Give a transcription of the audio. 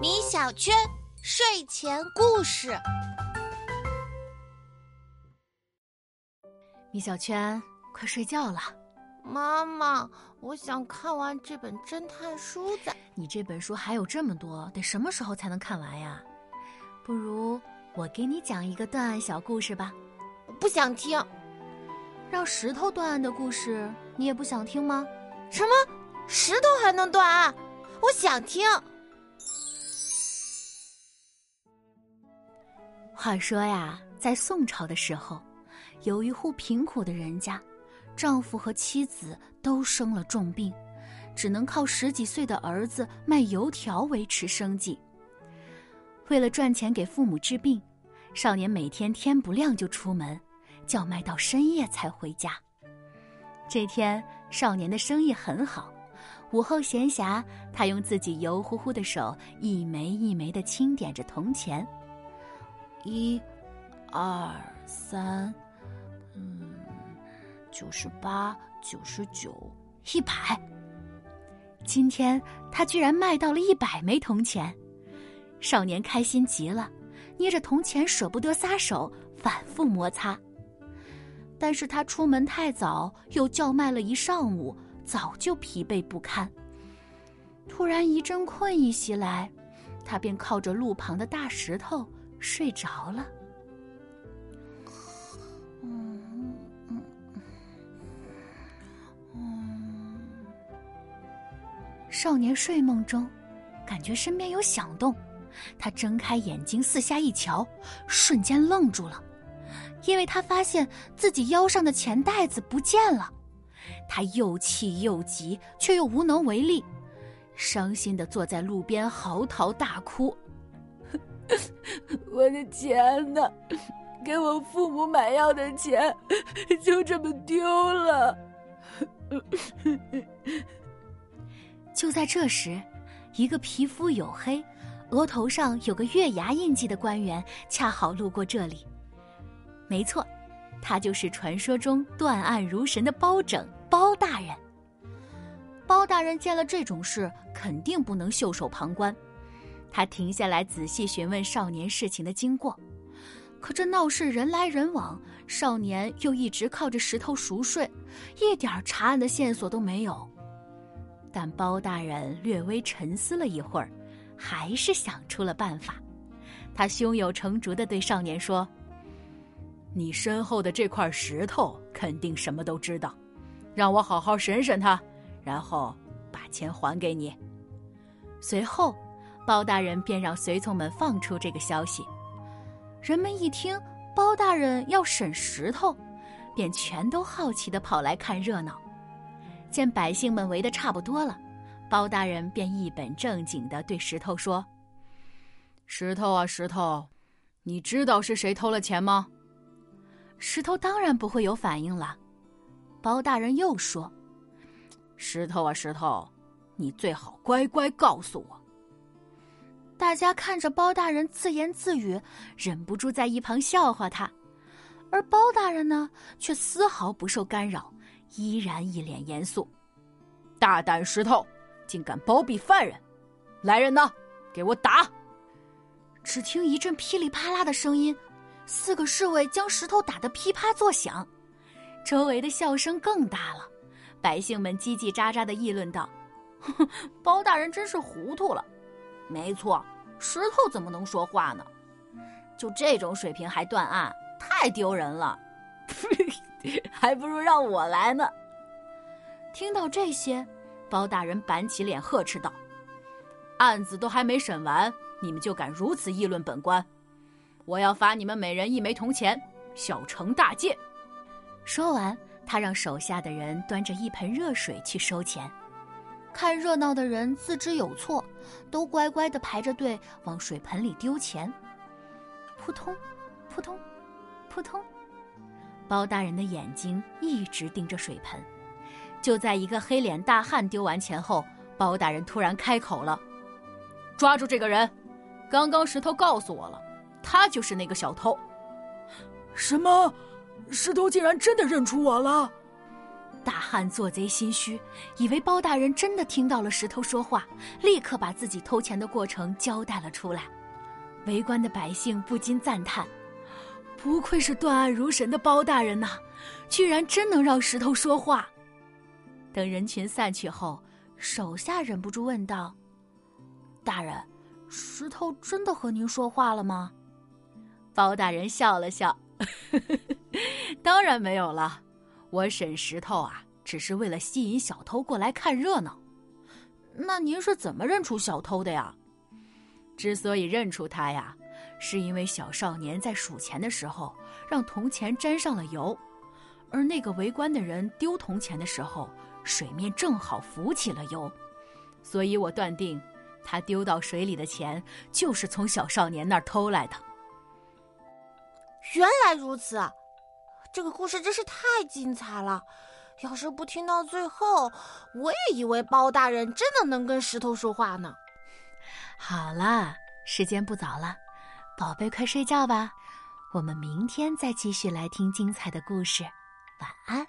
米小圈睡前故事。米小圈，快睡觉了。妈妈，我想看完这本侦探书再。你这本书还有这么多，得什么时候才能看完呀？不如我给你讲一个断案小故事吧。我不想听。让石头断案的故事，你也不想听吗？什么？石头还能断案？我想听。话说呀，在宋朝的时候，有一户贫苦的人家，丈夫和妻子都生了重病，只能靠十几岁的儿子卖油条维持生计。为了赚钱给父母治病，少年每天天不亮就出门，叫卖到深夜才回家。这天，少年的生意很好，午后闲暇，他用自己油乎乎的手一枚一枚的清点着铜钱。一、二、三，嗯，九十八、九十九、一百。今天他居然卖到了一百枚铜钱，少年开心极了，捏着铜钱舍不得撒手，反复摩擦。但是他出门太早，又叫卖了一上午，早就疲惫不堪。突然一阵困意袭来，他便靠着路旁的大石头。睡着了。少年睡梦中，感觉身边有响动，他睁开眼睛四下一瞧，瞬间愣住了，因为他发现自己腰上的钱袋子不见了。他又气又急，却又无能为力，伤心的坐在路边嚎啕大哭。我的钱呢？给我父母买药的钱就这么丢了。就在这时，一个皮肤黝黑、额头上有个月牙印记的官员恰好路过这里。没错，他就是传说中断案如神的包拯包大人。包大人见了这种事，肯定不能袖手旁观。他停下来仔细询问少年事情的经过，可这闹市人来人往，少年又一直靠着石头熟睡，一点查案的线索都没有。但包大人略微沉思了一会儿，还是想出了办法。他胸有成竹的对少年说：“你身后的这块石头肯定什么都知道，让我好好审审他，然后把钱还给你。”随后。包大人便让随从们放出这个消息，人们一听包大人要审石头，便全都好奇的跑来看热闹。见百姓们围得差不多了，包大人便一本正经的对石头说：“石头啊，石头，你知道是谁偷了钱吗？”石头当然不会有反应了。包大人又说：“石头啊，石头，你最好乖乖告诉我。”大家看着包大人自言自语，忍不住在一旁笑话他，而包大人呢，却丝毫不受干扰，依然一脸严肃。大胆石头，竟敢包庇犯人！来人呐，给我打！只听一阵噼里啪啦的声音，四个侍卫将石头打得噼啪作响，周围的笑声更大了。百姓们叽叽喳喳的议论道：“包大人真是糊涂了。”没错，石头怎么能说话呢？就这种水平还断案，太丢人了！还不如让我来呢。听到这些，包大人板起脸呵斥道：“案子都还没审完，你们就敢如此议论本官？我要罚你们每人一枚铜钱，小惩大戒。”说完，他让手下的人端着一盆热水去收钱。看热闹的人自知有错，都乖乖的排着队往水盆里丢钱。扑通，扑通，扑通，包大人的眼睛一直盯着水盆。就在一个黑脸大汉丢完钱后，包大人突然开口了：“抓住这个人！刚刚石头告诉我了，他就是那个小偷。”什么？石头竟然真的认出我了？大汉做贼心虚，以为包大人真的听到了石头说话，立刻把自己偷钱的过程交代了出来。围观的百姓不禁赞叹：“不愧是断案如神的包大人呐，居然真能让石头说话！”等人群散去后，手下忍不住问道：“大人，石头真的和您说话了吗？”包大人笑了笑：“ 当然没有了。”我审石头啊，只是为了吸引小偷过来看热闹。那您是怎么认出小偷的呀？之所以认出他呀，是因为小少年在数钱的时候让铜钱沾上了油，而那个围观的人丢铜钱的时候，水面正好浮起了油，所以我断定，他丢到水里的钱就是从小少年那儿偷来的。原来如此。啊这个故事真是太精彩了！要是不听到最后，我也以为包大人真的能跟石头说话呢。好了，时间不早了，宝贝，快睡觉吧。我们明天再继续来听精彩的故事。晚安。